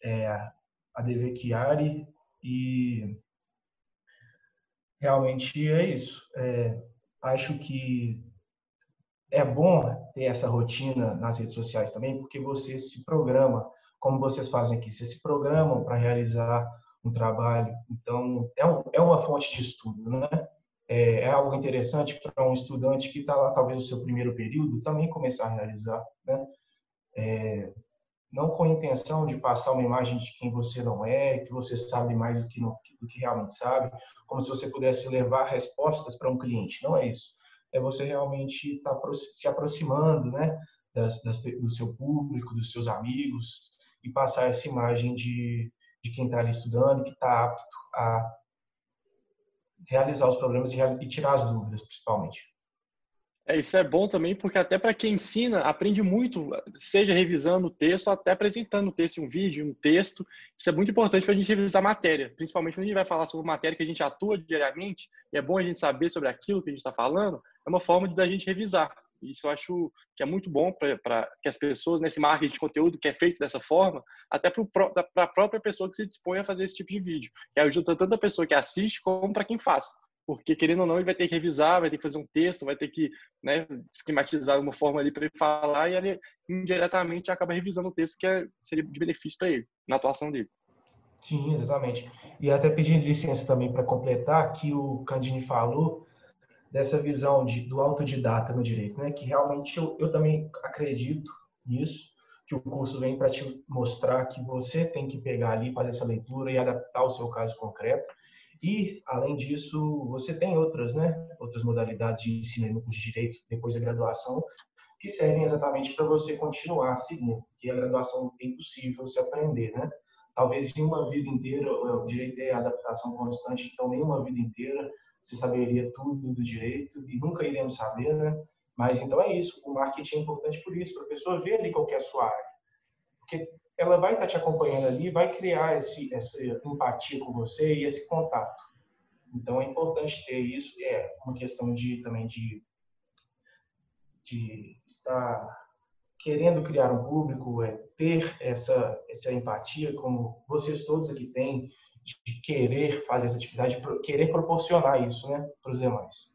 é, a DV Chiari e realmente é isso. É, acho que é bom ter essa rotina nas redes sociais também, porque você se programa, como vocês fazem aqui, vocês se programam para realizar um trabalho. Então, é, um, é uma fonte de estudo, né? É, é algo interessante para um estudante que está lá, talvez, no seu primeiro período, também começar a realizar, né? É, não com a intenção de passar uma imagem de quem você não é, que você sabe mais do que, não, do que realmente sabe, como se você pudesse levar respostas para um cliente. Não é isso. É você realmente estar tá se aproximando né, das, das, do seu público, dos seus amigos, e passar essa imagem de, de quem está ali estudando, que está apto a realizar os problemas e, e tirar as dúvidas, principalmente. É, isso é bom também, porque até para quem ensina, aprende muito, seja revisando o texto, até apresentando o texto em um vídeo, um texto. Isso é muito importante para a gente revisar a matéria, principalmente quando a gente vai falar sobre matéria que a gente atua diariamente, e é bom a gente saber sobre aquilo que a gente está falando, é uma forma de a gente revisar. Isso eu acho que é muito bom para que as pessoas, nesse marketing de conteúdo que é feito dessa forma, até para a própria pessoa que se dispõe a fazer esse tipo de vídeo, que ajuda tanto a pessoa que assiste como para quem faz porque querendo ou não ele vai ter que revisar, vai ter que fazer um texto, vai ter que né, esquematizar uma forma ali para ele falar e ele indiretamente acaba revisando o texto que é, seria de benefício para ele na atuação dele. Sim, exatamente. E até pedindo licença também para completar que o Candini falou dessa visão de, do autodidata no direito, né? Que realmente eu, eu também acredito nisso, que o curso vem para te mostrar que você tem que pegar ali, fazer essa leitura e adaptar o seu caso concreto e, além disso, você tem outras, né, outras modalidades de ensino no curso de Direito, depois da graduação, que servem exatamente para você continuar seguindo, porque a graduação é impossível se aprender, né? Talvez em uma vida inteira, o direito é adaptação constante, então nem uma vida inteira você saberia tudo do direito e nunca iremos saber, né? Mas então é isso, o marketing é importante por isso, para a pessoa ver ali qual é a sua área. Porque ela vai estar te acompanhando ali, vai criar esse, essa empatia com você e esse contato. Então é importante ter isso. É uma questão de também de, de estar querendo criar um público, é ter essa essa empatia, como vocês todos aqui têm, de querer fazer essa atividade, querer proporcionar isso, né, para os demais.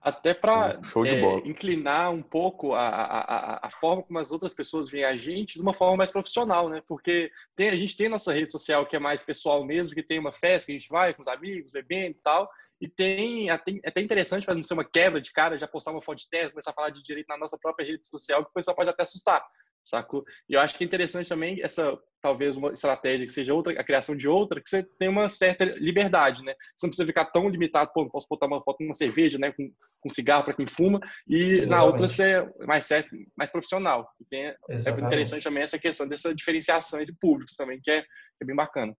Até para é, inclinar um pouco a, a, a, forma como as outras pessoas veem a gente de uma forma mais profissional, né? Porque tem, a gente tem nossa rede social que é mais pessoal mesmo, que tem uma festa que a gente vai com os amigos, bebendo e tal, e tem até, é até interessante para não ser uma quebra de cara, já postar uma foto de terra, começar a falar de direito na nossa própria rede social, que o pessoal pode até assustar sacou? E eu acho que é interessante também essa, talvez, uma estratégia que seja outra, a criação de outra, que você tem uma certa liberdade, né? Você não precisa ficar tão limitado, pô, posso botar uma foto uma cerveja, né? Com, com cigarro para quem fuma, e Exatamente. na outra você é mais certo, mais profissional. E tem, é interessante também essa questão dessa diferenciação entre públicos também, que é, que é bem bacana.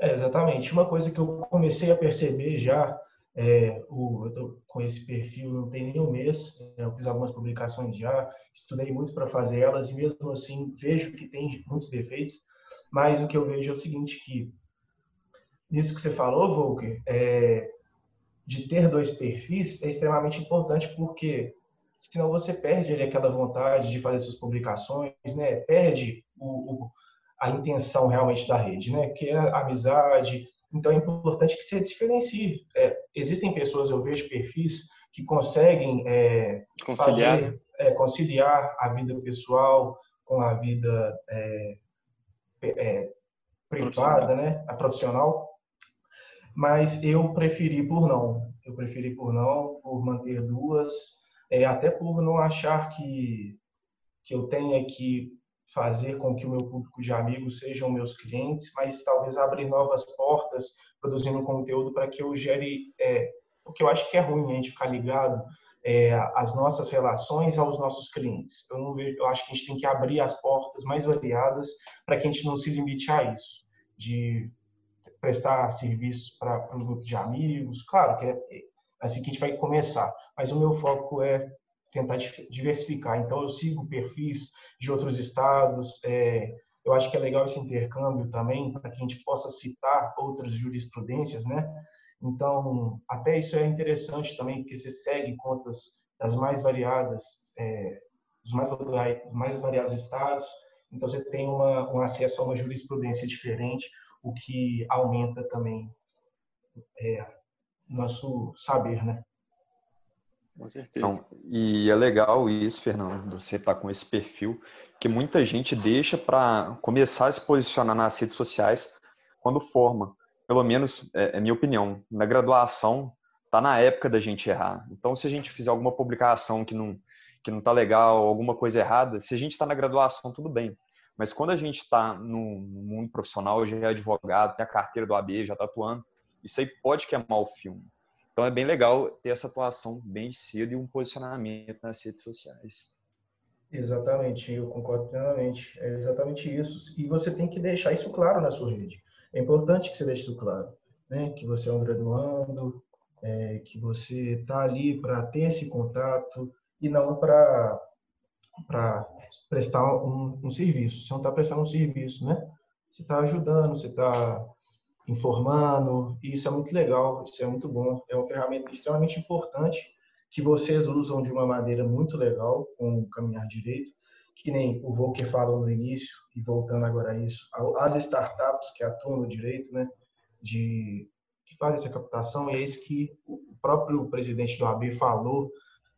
É, exatamente. Uma coisa que eu comecei a perceber já é, o, eu tô com esse perfil não tem nem um mês, né, eu fiz algumas publicações já, estudei muito para fazer elas e mesmo assim vejo que tem muitos defeitos, mas o que eu vejo é o seguinte, que nisso que você falou, Volker, é, de ter dois perfis é extremamente importante porque senão você perde ali aquela vontade de fazer suas publicações, né? Perde o, o, a intenção realmente da rede, né? Que é a amizade, então é importante que você diferencie. É, existem pessoas, eu vejo perfis que conseguem é, conciliar. Fazer, é, conciliar a vida pessoal com a vida é, é, privada, né, a profissional. Mas eu preferi por não. Eu preferi por não, por manter duas, é, até por não achar que que eu tenha que fazer com que o meu público de amigos sejam meus clientes, mas talvez abrir novas portas produzindo conteúdo para que eu gere, é, porque eu acho que é ruim a gente ficar ligado é, às nossas relações aos nossos clientes. Vejo, eu acho que a gente tem que abrir as portas mais variadas para que a gente não se limite a isso, de prestar serviços para um grupo de amigos. Claro que é, é assim que a gente vai começar, mas o meu foco é tentar diversificar. Então, eu sigo perfis de outros estados. É, eu acho que é legal esse intercâmbio também, para que a gente possa citar outras jurisprudências, né? Então, até isso é interessante também, porque você segue contas das mais variadas, é, dos mais, mais variados estados. Então, você tem uma, um acesso a uma jurisprudência diferente, o que aumenta também é, nosso saber, né? Com certeza. Então, e é legal isso, Fernando, você estar tá com esse perfil, que muita gente deixa para começar a se posicionar nas redes sociais quando forma. Pelo menos, é, é minha opinião. Na graduação, tá na época da gente errar. Então, se a gente fizer alguma publicação que não, que não está legal, alguma coisa errada, se a gente está na graduação, tudo bem. Mas quando a gente está no mundo profissional, já é advogado, tem a carteira do AB, já está atuando, isso aí pode queimar o filme. Então é bem legal ter essa atuação bem cedo e um posicionamento nas redes sociais. Exatamente, eu concordo plenamente. É exatamente isso. E você tem que deixar isso claro na sua rede. É importante que você deixe isso claro, né? Que você é um graduando, é, que você está ali para ter esse contato e não para para prestar um, um, serviço. Você não está prestando um serviço, né? Você está ajudando, você está informando, e isso é muito legal, isso é muito bom. É uma ferramenta extremamente importante que vocês usam de uma maneira muito legal com o caminhar direito, que nem o Volker falou no início, e voltando agora a isso, as startups que atuam no direito, né, de, que fazem essa captação, e é isso que o próprio presidente do AB falou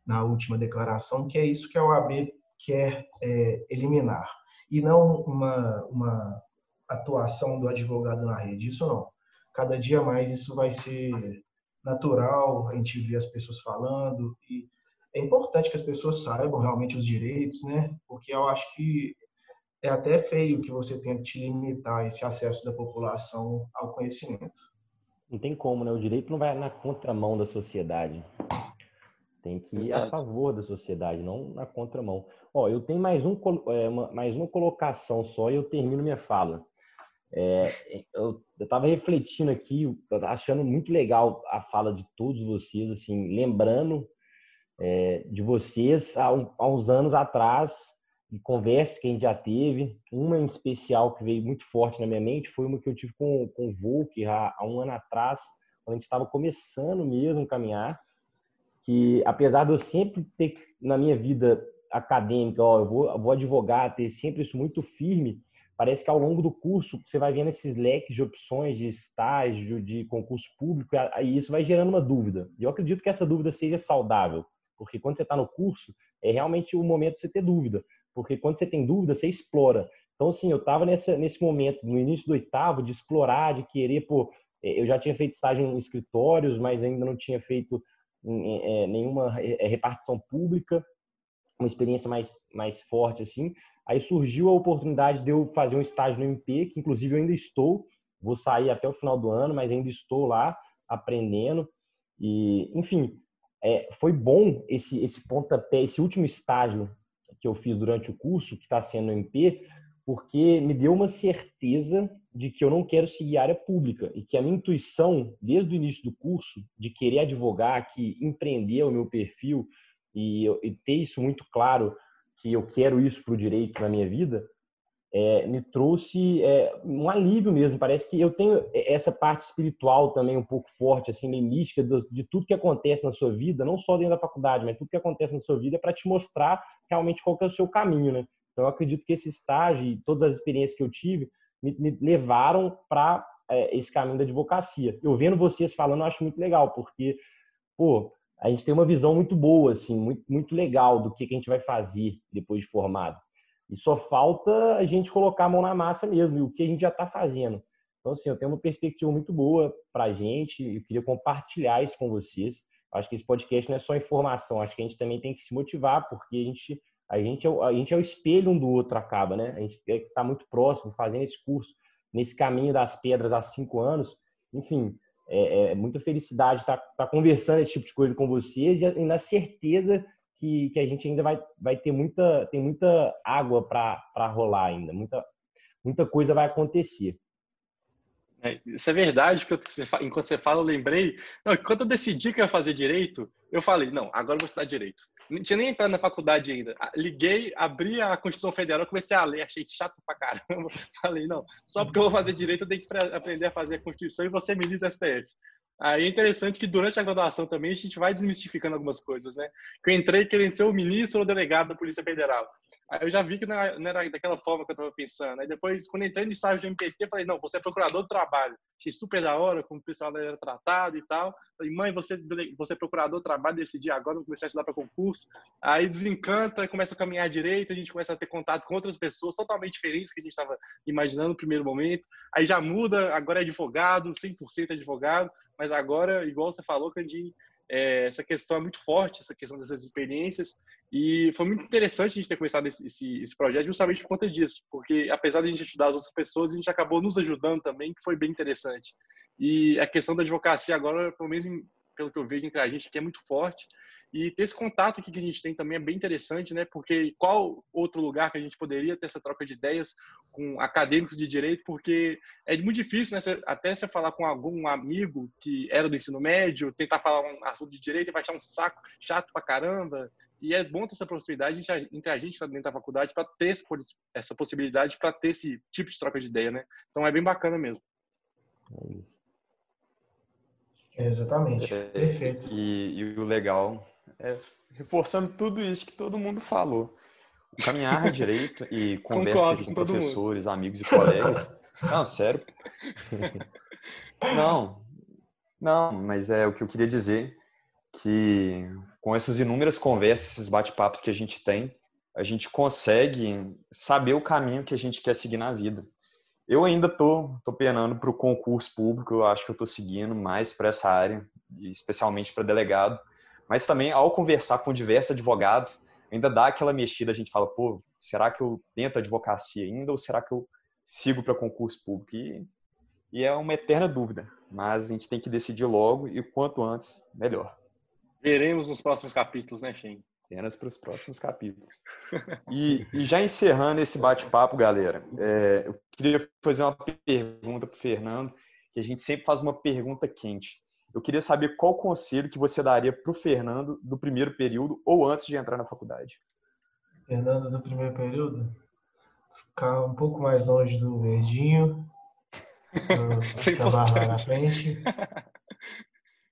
na última declaração, que é isso que a OAB quer é, eliminar, e não uma, uma atuação do advogado na rede, isso não. Cada dia mais isso vai ser natural, a gente vê as pessoas falando e é importante que as pessoas saibam realmente os direitos, né? Porque eu acho que é até feio que você tente limitar esse acesso da população ao conhecimento. Não tem como, né? O direito não vai na contramão da sociedade. Tem que ir Exato. a favor da sociedade, não na contramão. Ó, eu tenho mais, um, é, uma, mais uma colocação só e eu termino minha fala. É, eu estava refletindo aqui, achando muito legal a fala de todos vocês, assim, lembrando é, de vocês há, um, há, uns anos atrás, de conversas que a gente já teve. Uma em especial que veio muito forte na minha mente foi uma que eu tive com, com o Volk há, há um ano atrás, quando a gente estava começando mesmo a caminhar. Que apesar de eu sempre ter na minha vida acadêmica, ó, eu vou, vou advogar, ter sempre isso muito firme parece que ao longo do curso você vai vendo esses leques de opções de estágio, de concurso público, e isso vai gerando uma dúvida. E eu acredito que essa dúvida seja saudável, porque quando você está no curso, é realmente o momento de você ter dúvida, porque quando você tem dúvida, você explora. Então, assim, eu estava nesse momento, no início do oitavo, de explorar, de querer, pô, é, eu já tinha feito estágio em escritórios, mas ainda não tinha feito é, nenhuma é, repartição pública, uma experiência mais, mais forte, assim. Aí surgiu a oportunidade de eu fazer um estágio no MP, que inclusive eu ainda estou, vou sair até o final do ano, mas ainda estou lá aprendendo. E, enfim, é, foi bom esse, esse pontapé, esse último estágio que eu fiz durante o curso, que está sendo no MP, porque me deu uma certeza de que eu não quero seguir área pública e que a minha intuição, desde o início do curso, de querer advogar, que empreender o meu perfil e, e ter isso muito claro que eu quero isso para o direito na minha vida, é, me trouxe é, um alívio mesmo. Parece que eu tenho essa parte espiritual também um pouco forte, assim, meio mística, de, de tudo que acontece na sua vida, não só dentro da faculdade, mas tudo que acontece na sua vida é para te mostrar realmente qual é o seu caminho, né? Então, eu acredito que esse estágio e todas as experiências que eu tive me, me levaram para é, esse caminho da advocacia. Eu vendo vocês falando, eu acho muito legal, porque, pô, a gente tem uma visão muito boa, assim, muito, muito legal do que, que a gente vai fazer depois de formado. E só falta a gente colocar a mão na massa mesmo, e o que a gente já está fazendo. Então, assim, eu tenho uma perspectiva muito boa para a gente, eu queria compartilhar isso com vocês. Acho que esse podcast não é só informação, acho que a gente também tem que se motivar, porque a gente, a gente, é, a gente é o espelho um do outro, acaba, né? A gente está muito próximo, fazendo esse curso, nesse caminho das pedras há cinco anos. Enfim, é, é muita felicidade estar tá, tá conversando esse tipo de coisa com vocês e, e na certeza que, que a gente ainda vai, vai ter muita, tem muita água para rolar ainda, muita, muita coisa vai acontecer. É, isso é verdade, que eu, enquanto você fala, eu lembrei. Não, quando eu decidi que eu ia fazer direito, eu falei, não, agora eu vou estudar direito. Não tinha nem entrado na faculdade ainda. Liguei, abri a Constituição Federal, comecei a ler, achei chato pra caramba. Falei, não, só porque eu vou fazer direito, eu tenho que aprender a fazer a Constituição e você me diz STF. Aí é interessante que durante a graduação também a gente vai desmistificando algumas coisas, né? Que eu entrei querendo ser o ministro ou o delegado da Polícia Federal. Aí eu já vi que não era, daquela forma que eu estava pensando. Aí depois, quando entrei no estágio de MPT, eu falei, não, você é procurador do trabalho. Achei super da hora como o pessoal era tratado e tal. Falei, mãe, você, você é procurador do trabalho, decidi agora, vou começar a estudar para concurso. Aí desencanta, começa a caminhar direito, a gente começa a ter contato com outras pessoas totalmente diferentes que a gente estava imaginando no primeiro momento. Aí já muda, agora é advogado, 100% advogado, mas agora, igual você falou, Candinho, é, essa questão é muito forte, essa questão dessas experiências. E foi muito interessante a gente ter começado esse, esse, esse, projeto justamente por conta disso, porque apesar de a gente ajudar as outras pessoas, a gente acabou nos ajudando também, que foi bem interessante. E a questão da advocacia agora, pelo menos pelo que eu vejo entre a gente, aqui é muito forte. E ter esse contato aqui que a gente tem também é bem interessante, né? Porque qual outro lugar que a gente poderia ter essa troca de ideias com acadêmicos de direito? Porque é muito difícil, né? Até você falar com algum amigo que era do ensino médio, tentar falar um assunto de direito e vai achar um saco chato pra caramba. E é bom ter essa proximidade entre a gente tá dentro da faculdade para ter essa possibilidade, para ter esse tipo de troca de ideia, né? Então é bem bacana mesmo. É isso. Exatamente. É, Perfeito. E, e, o legal é reforçando tudo isso que todo mundo falou. Caminhar direito e conversa com, com professores, mundo. amigos e colegas. Não, sério. Não, não, mas é o que eu queria dizer que com essas inúmeras conversas, esses bate-papos que a gente tem, a gente consegue saber o caminho que a gente quer seguir na vida. Eu ainda tô, tô penando para o concurso público, eu acho que eu tô seguindo mais para essa área, especialmente para delegado. Mas também, ao conversar com diversos advogados, ainda dá aquela mexida, a gente fala, pô, será que eu tento advocacia ainda ou será que eu sigo para concurso público? E, e é uma eterna dúvida, mas a gente tem que decidir logo e quanto antes, melhor. Veremos nos próximos capítulos, né, Shen? Apenas para os próximos capítulos. E, e, já encerrando esse bate-papo, galera, é, eu queria fazer uma pergunta para o Fernando, que a gente sempre faz uma pergunta quente. Eu queria saber qual conselho que você daria para o Fernando do primeiro período ou antes de entrar na faculdade. Fernando do primeiro período? Ficar um pouco mais longe do verdinho, trabalhar lá na frente.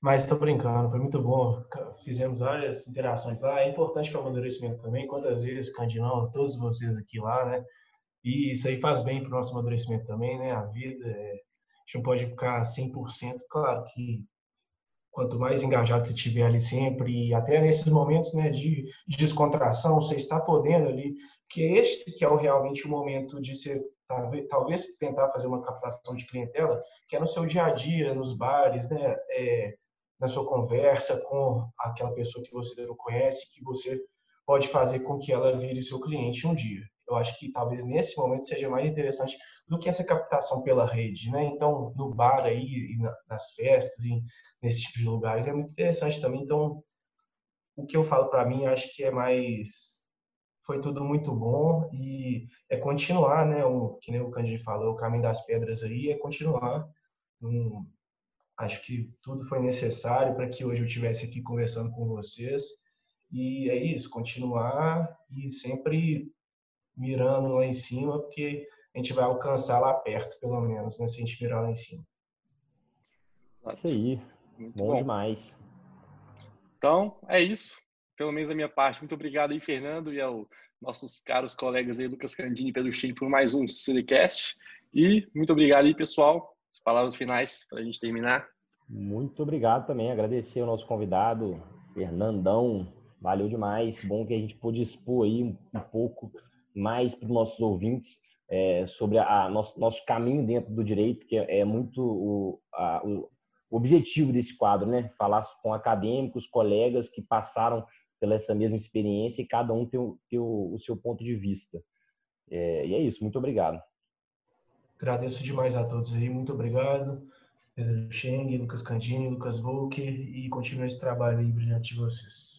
Mas estou brincando, foi muito bom. Fizemos várias interações lá. É importante para o amadurecimento também. Quantas vezes, Candinão, todos vocês aqui lá, né? E isso aí faz bem para o nosso amadurecimento também, né? A vida, é... a gente não pode ficar 100%. Claro que quanto mais engajado você estiver ali sempre, até nesses momentos né, de, de descontração, você está podendo ali, que este que é realmente o momento de ser talvez, talvez tentar fazer uma captação de clientela, que é no seu dia a dia, nos bares, né, é, na sua conversa com aquela pessoa que você não conhece, que você pode fazer com que ela vire seu cliente um dia. Eu acho que talvez nesse momento seja mais interessante do que essa captação pela rede, né? Então, no bar aí, nas festas, e nesse tipo de lugares, é muito interessante também. Então, o que eu falo para mim, acho que é mais foi tudo muito bom e é continuar, né? O que nem o Cândido falou, o caminho das pedras aí é continuar. Acho que tudo foi necessário para que hoje eu estivesse aqui conversando com vocês. E é isso, continuar e sempre mirando lá em cima, porque a gente vai alcançar lá perto, pelo menos, né? Se a gente mirar lá em cima. Isso aí. Muito bom, bom demais. Então, é isso. Pelo menos da minha parte. Muito obrigado aí, Fernando, e aos nossos caros colegas aí, Lucas Candini e Pedro Chin, por mais um Silicast. E muito obrigado aí, pessoal. As palavras finais para a gente terminar. Muito obrigado também. Agradecer ao nosso convidado, Fernandão. Valeu demais. Bom que a gente pôde expor aí um, um pouco mais para os nossos ouvintes é, sobre a, nosso, nosso caminho dentro do direito, que é, é muito o, a, o objetivo desse quadro, né? Falar com acadêmicos, colegas que passaram pela essa mesma experiência e cada um tem, o, tem o, o seu ponto de vista. É, e é isso. Muito obrigado. Agradeço demais a todos aí. Muito obrigado. Pedro Cheng, Lucas Candini, Lucas Volker e continue esse trabalho aí brilhante de vocês.